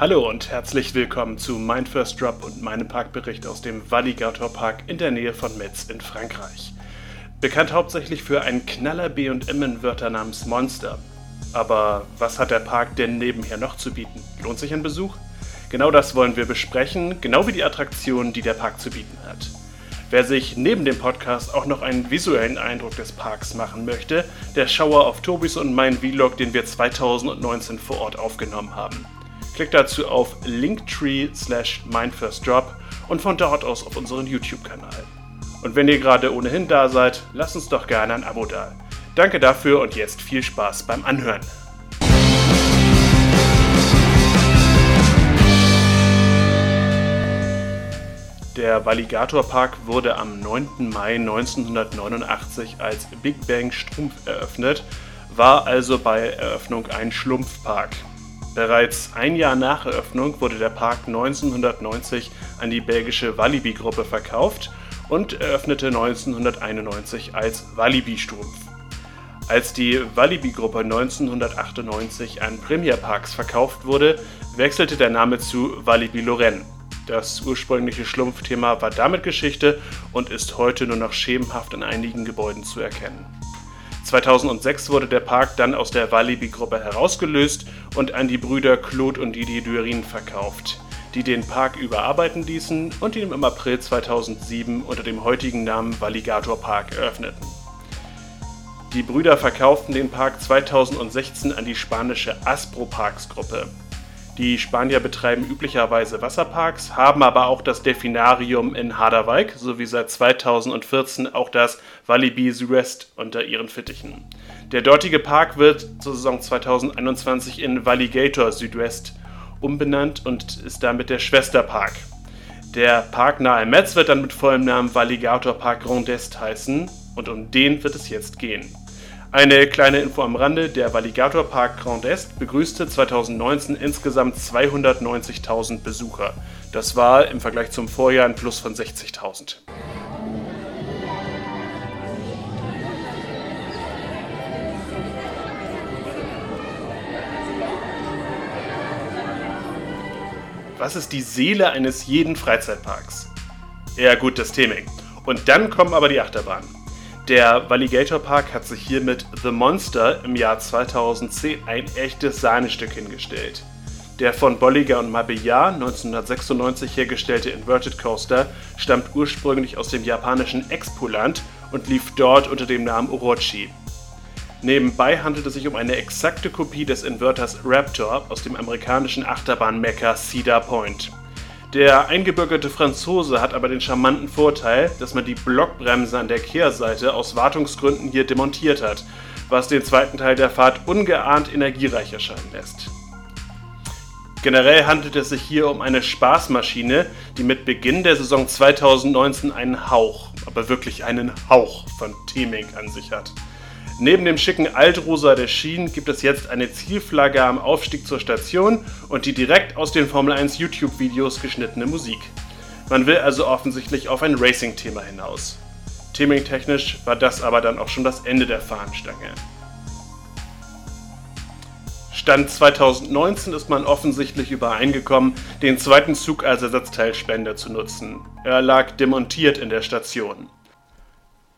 Hallo und herzlich willkommen zu Mein First Drop und meinem Parkbericht aus dem Valligator Park in der Nähe von Metz in Frankreich. Bekannt hauptsächlich für einen Knaller B&M-Inverter namens Monster. Aber was hat der Park denn nebenher noch zu bieten? Lohnt sich ein Besuch? Genau das wollen wir besprechen, genau wie die Attraktionen, die der Park zu bieten hat. Wer sich neben dem Podcast auch noch einen visuellen Eindruck des Parks machen möchte, der schaue auf Tobis und meinen Vlog, den wir 2019 vor Ort aufgenommen haben. Klickt dazu auf linktree slash mindfirstdrop und von dort aus auf unseren YouTube-Kanal. Und wenn ihr gerade ohnehin da seid, lasst uns doch gerne ein Abo da. Danke dafür und jetzt viel Spaß beim Anhören. Der Valligator Park wurde am 9. Mai 1989 als Big Bang Strumpf eröffnet, war also bei Eröffnung ein Schlumpfpark. Bereits ein Jahr nach Eröffnung wurde der Park 1990 an die belgische Walibi-Gruppe verkauft und eröffnete 1991 als Walibi-Strumpf. Als die Walibi-Gruppe 1998 an Premier Parks verkauft wurde, wechselte der Name zu Walibi Lorraine. Das ursprüngliche Schlumpfthema war damit Geschichte und ist heute nur noch schemenhaft in einigen Gebäuden zu erkennen. 2006 wurde der Park dann aus der Walibi-Gruppe herausgelöst und an die Brüder Claude und Didier Durin verkauft, die den Park überarbeiten ließen und ihn im April 2007 unter dem heutigen Namen Valligator Park eröffneten. Die Brüder verkauften den Park 2016 an die spanische Aspro Parks Gruppe. Die Spanier betreiben üblicherweise Wasserparks, haben aber auch das Delfinarium in Harderwijk sowie seit 2014 auch das Walibi Südwest unter ihren Fittichen. Der dortige Park wird zur Saison 2021 in Valligator Südwest umbenannt und ist damit der Schwesterpark. Der Park nahe Metz wird dann mit vollem Namen Valligator Park Grand Est heißen und um den wird es jetzt gehen. Eine kleine Info am Rande, der Valligator Park Grand Est begrüßte 2019 insgesamt 290.000 Besucher. Das war im Vergleich zum Vorjahr ein Plus von 60.000. Was ist die Seele eines jeden Freizeitparks? Ja gut, das Theming. Und dann kommen aber die Achterbahnen. Der Valligator Park hat sich hier mit The Monster im Jahr 2010 ein echtes Sahnestück hingestellt. Der von Bolliger und Mabillard 1996 hergestellte Inverted Coaster stammt ursprünglich aus dem japanischen Expoland und lief dort unter dem Namen Orochi. Nebenbei handelt es sich um eine exakte Kopie des Inverters Raptor aus dem amerikanischen Achterbahn-Mecker Cedar Point. Der eingebürgerte Franzose hat aber den charmanten Vorteil, dass man die Blockbremse an der Kehrseite aus Wartungsgründen hier demontiert hat, was den zweiten Teil der Fahrt ungeahnt energiereich erscheinen lässt. Generell handelt es sich hier um eine Spaßmaschine, die mit Beginn der Saison 2019 einen Hauch, aber wirklich einen Hauch von Theming an sich hat. Neben dem schicken Altrosa der Schienen gibt es jetzt eine Zielflagge am Aufstieg zur Station und die direkt aus den Formel 1 YouTube-Videos geschnittene Musik. Man will also offensichtlich auf ein Racing-Thema hinaus. Theming-technisch war das aber dann auch schon das Ende der Fahnenstange. Stand 2019 ist man offensichtlich übereingekommen, den zweiten Zug als Ersatzteilspender zu nutzen. Er lag demontiert in der Station.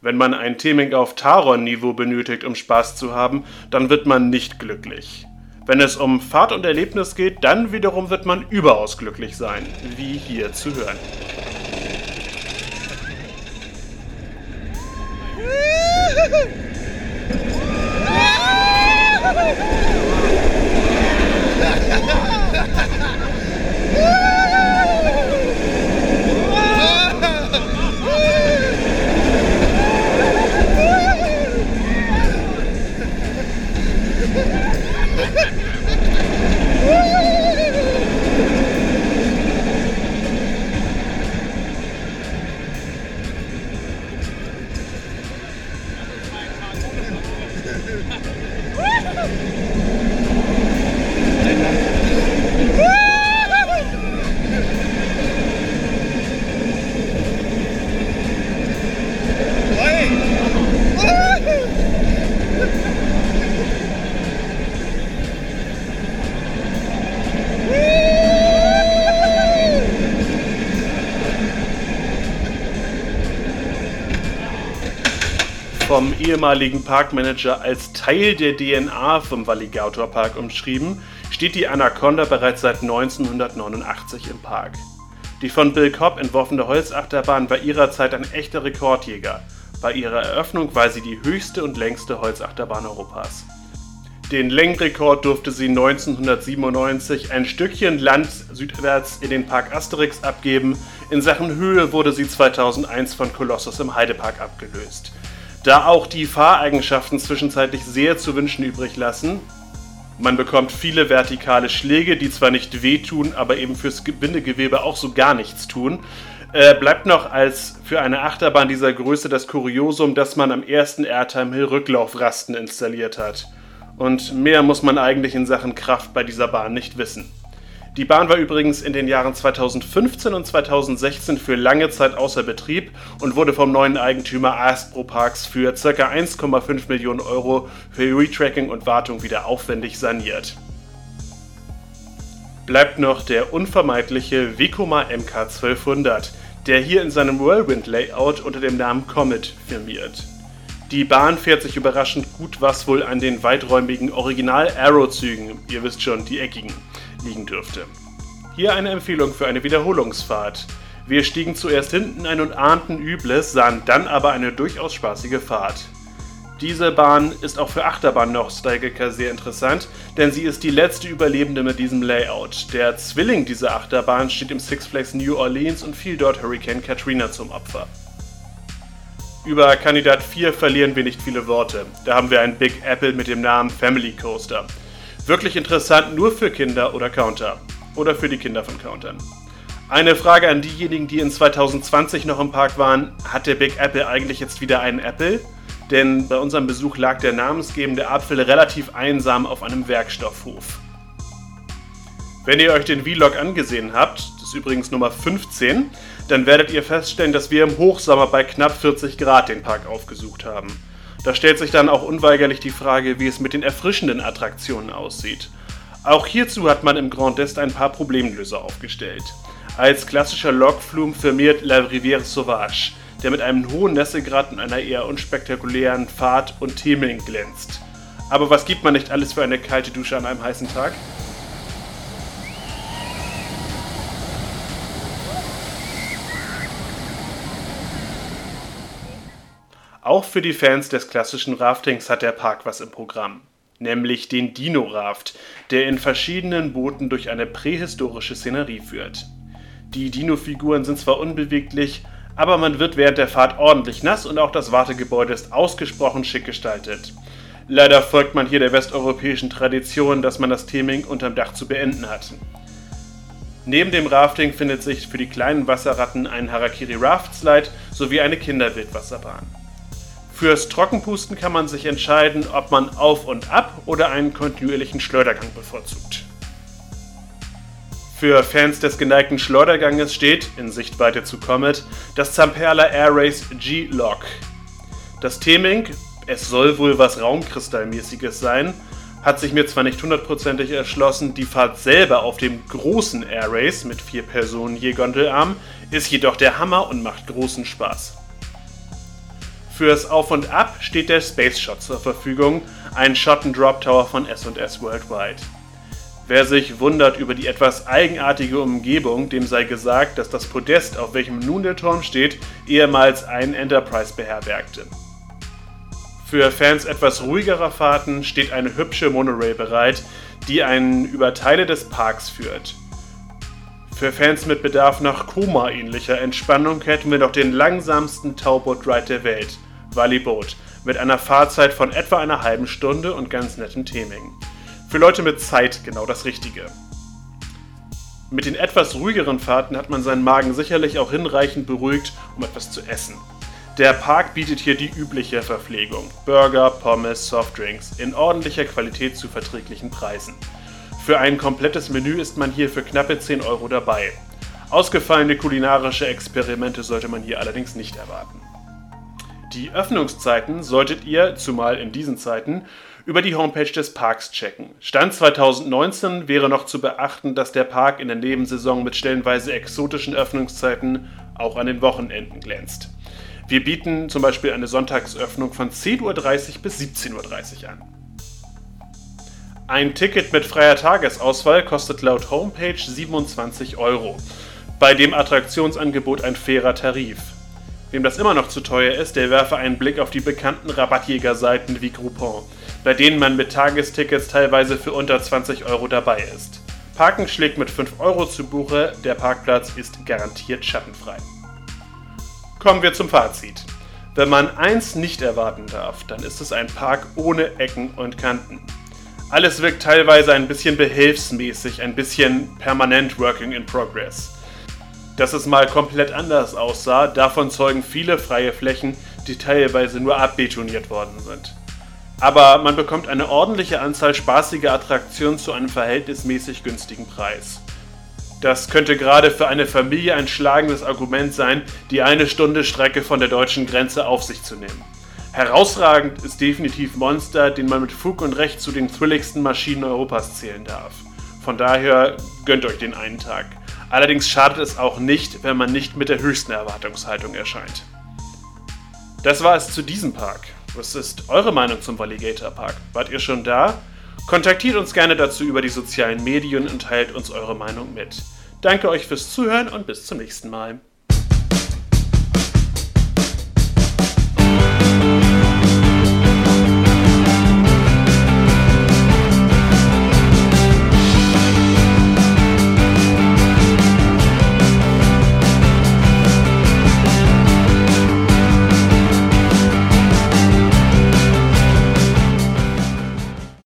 Wenn man ein Theming auf Taron-Niveau benötigt, um Spaß zu haben, dann wird man nicht glücklich. Wenn es um Fahrt und Erlebnis geht, dann wiederum wird man überaus glücklich sein, wie hier zu hören. vom ehemaligen Parkmanager als Teil der DNA vom Valligator Park umschrieben, steht die Anaconda bereits seit 1989 im Park. Die von Bill Cobb entworfene Holzachterbahn war ihrer Zeit ein echter Rekordjäger. Bei ihrer Eröffnung war sie die höchste und längste Holzachterbahn Europas. Den Längenrekord durfte sie 1997 ein Stückchen Land südwärts in den Park Asterix abgeben. In Sachen Höhe wurde sie 2001 von Colossus im Heidepark abgelöst. Da auch die Fahreigenschaften zwischenzeitlich sehr zu wünschen übrig lassen, man bekommt viele vertikale Schläge, die zwar nicht wehtun, aber eben fürs Bindegewebe auch so gar nichts tun. Äh, bleibt noch als für eine Achterbahn dieser Größe das Kuriosum, dass man am ersten Airtime Hill Rücklaufrasten installiert hat. Und mehr muss man eigentlich in Sachen Kraft bei dieser Bahn nicht wissen. Die Bahn war übrigens in den Jahren 2015 und 2016 für lange Zeit außer Betrieb und wurde vom neuen Eigentümer Astro Parks für ca. 1,5 Millionen Euro für Retracking und Wartung wieder aufwendig saniert. Bleibt noch der unvermeidliche Vekoma MK1200, der hier in seinem Whirlwind-Layout unter dem Namen Comet firmiert. Die Bahn fährt sich überraschend gut, was wohl an den weiträumigen Original-Arrow-Zügen, ihr wisst schon, die eckigen, liegen dürfte. Hier eine Empfehlung für eine Wiederholungsfahrt. Wir stiegen zuerst hinten ein und ahnten Übles, sahen dann aber eine durchaus spaßige Fahrt. Diese Bahn ist auch für Achterbahn-Nostalgiker sehr interessant, denn sie ist die letzte Überlebende mit diesem Layout. Der Zwilling dieser Achterbahn steht im Six Flags New Orleans und fiel dort Hurricane Katrina zum Opfer. Über Kandidat 4 verlieren wir nicht viele Worte. Da haben wir ein Big Apple mit dem Namen Family Coaster. Wirklich interessant nur für Kinder oder Counter. Oder für die Kinder von Countern. Eine Frage an diejenigen, die in 2020 noch im Park waren. Hat der Big Apple eigentlich jetzt wieder einen Apple? Denn bei unserem Besuch lag der namensgebende Apfel relativ einsam auf einem Werkstoffhof. Wenn ihr euch den Vlog angesehen habt, das ist übrigens Nummer 15, dann werdet ihr feststellen, dass wir im Hochsommer bei knapp 40 Grad den Park aufgesucht haben. Da stellt sich dann auch unweigerlich die Frage, wie es mit den erfrischenden Attraktionen aussieht. Auch hierzu hat man im Grand Est ein paar Problemlöser aufgestellt. Als klassischer Logflume firmiert La Rivière Sauvage, der mit einem hohen Nässegrad und einer eher unspektakulären Fahrt und Theming glänzt. Aber was gibt man nicht alles für eine kalte Dusche an einem heißen Tag? Auch für die Fans des klassischen Raftings hat der Park was im Programm, nämlich den Dino-Raft, der in verschiedenen Booten durch eine prähistorische Szenerie führt. Die Dino-Figuren sind zwar unbeweglich, aber man wird während der Fahrt ordentlich nass und auch das Wartegebäude ist ausgesprochen schick gestaltet. Leider folgt man hier der westeuropäischen Tradition, dass man das Theming unterm Dach zu beenden hat. Neben dem Rafting findet sich für die kleinen Wasserratten ein Harakiri Raft Slide sowie eine Kinderwildwasserbahn. Fürs Trockenpusten kann man sich entscheiden, ob man auf und ab oder einen kontinuierlichen Schleudergang bevorzugt. Für Fans des geneigten Schleuderganges steht, in Sichtweite zu Comet, das Zamperla Air Race G-Log. Das Theming, es soll wohl was Raumkristallmäßiges sein, hat sich mir zwar nicht hundertprozentig erschlossen, die Fahrt selber auf dem großen Air Race mit vier Personen je Gondelarm ist jedoch der Hammer und macht großen Spaß. Fürs Auf und Ab steht der Space Shot zur Verfügung, ein Shot-and-Drop Tower von S&S Worldwide. Wer sich wundert über die etwas eigenartige Umgebung, dem sei gesagt, dass das Podest, auf welchem nun der Turm steht, ehemals ein Enterprise beherbergte. Für Fans etwas ruhigerer Fahrten steht eine hübsche Monorail bereit, die einen über Teile des Parks führt. Für Fans mit Bedarf nach Koma-ähnlicher Entspannung hätten wir noch den langsamsten Tauboat-Ride der Welt – Valleyboat mit einer Fahrzeit von etwa einer halben Stunde und ganz nettem Theming. Für Leute mit Zeit genau das Richtige. Mit den etwas ruhigeren Fahrten hat man seinen Magen sicherlich auch hinreichend beruhigt, um etwas zu essen. Der Park bietet hier die übliche Verpflegung: Burger, Pommes, Softdrinks in ordentlicher Qualität zu verträglichen Preisen. Für ein komplettes Menü ist man hier für knappe 10 Euro dabei. Ausgefallene kulinarische Experimente sollte man hier allerdings nicht erwarten. Die Öffnungszeiten solltet ihr, zumal in diesen Zeiten, über die Homepage des Parks checken. Stand 2019 wäre noch zu beachten, dass der Park in der Nebensaison mit stellenweise exotischen Öffnungszeiten auch an den Wochenenden glänzt. Wir bieten zum Beispiel eine Sonntagsöffnung von 10.30 Uhr bis 17.30 Uhr an. Ein Ticket mit freier Tagesauswahl kostet laut Homepage 27 Euro. Bei dem Attraktionsangebot ein fairer Tarif. Wem das immer noch zu teuer ist, der werfe einen Blick auf die bekannten Rabattjägerseiten wie Groupon, bei denen man mit Tagestickets teilweise für unter 20 Euro dabei ist. Parken schlägt mit 5 Euro zu Buche, der Parkplatz ist garantiert schattenfrei. Kommen wir zum Fazit. Wenn man eins nicht erwarten darf, dann ist es ein Park ohne Ecken und Kanten. Alles wirkt teilweise ein bisschen behelfsmäßig, ein bisschen permanent Working in Progress. Dass es mal komplett anders aussah, davon zeugen viele freie Flächen, die teilweise nur abbetoniert worden sind. Aber man bekommt eine ordentliche Anzahl spaßiger Attraktionen zu einem verhältnismäßig günstigen Preis. Das könnte gerade für eine Familie ein schlagendes Argument sein, die eine Stunde Strecke von der deutschen Grenze auf sich zu nehmen. Herausragend ist definitiv Monster, den man mit Fug und Recht zu den thrilligsten Maschinen Europas zählen darf. Von daher gönnt euch den einen Tag. Allerdings schadet es auch nicht, wenn man nicht mit der höchsten Erwartungshaltung erscheint. Das war es zu diesem Park. Was ist eure Meinung zum Valigator Park? Wart ihr schon da? Kontaktiert uns gerne dazu über die sozialen Medien und teilt uns eure Meinung mit. Danke euch fürs Zuhören und bis zum nächsten Mal.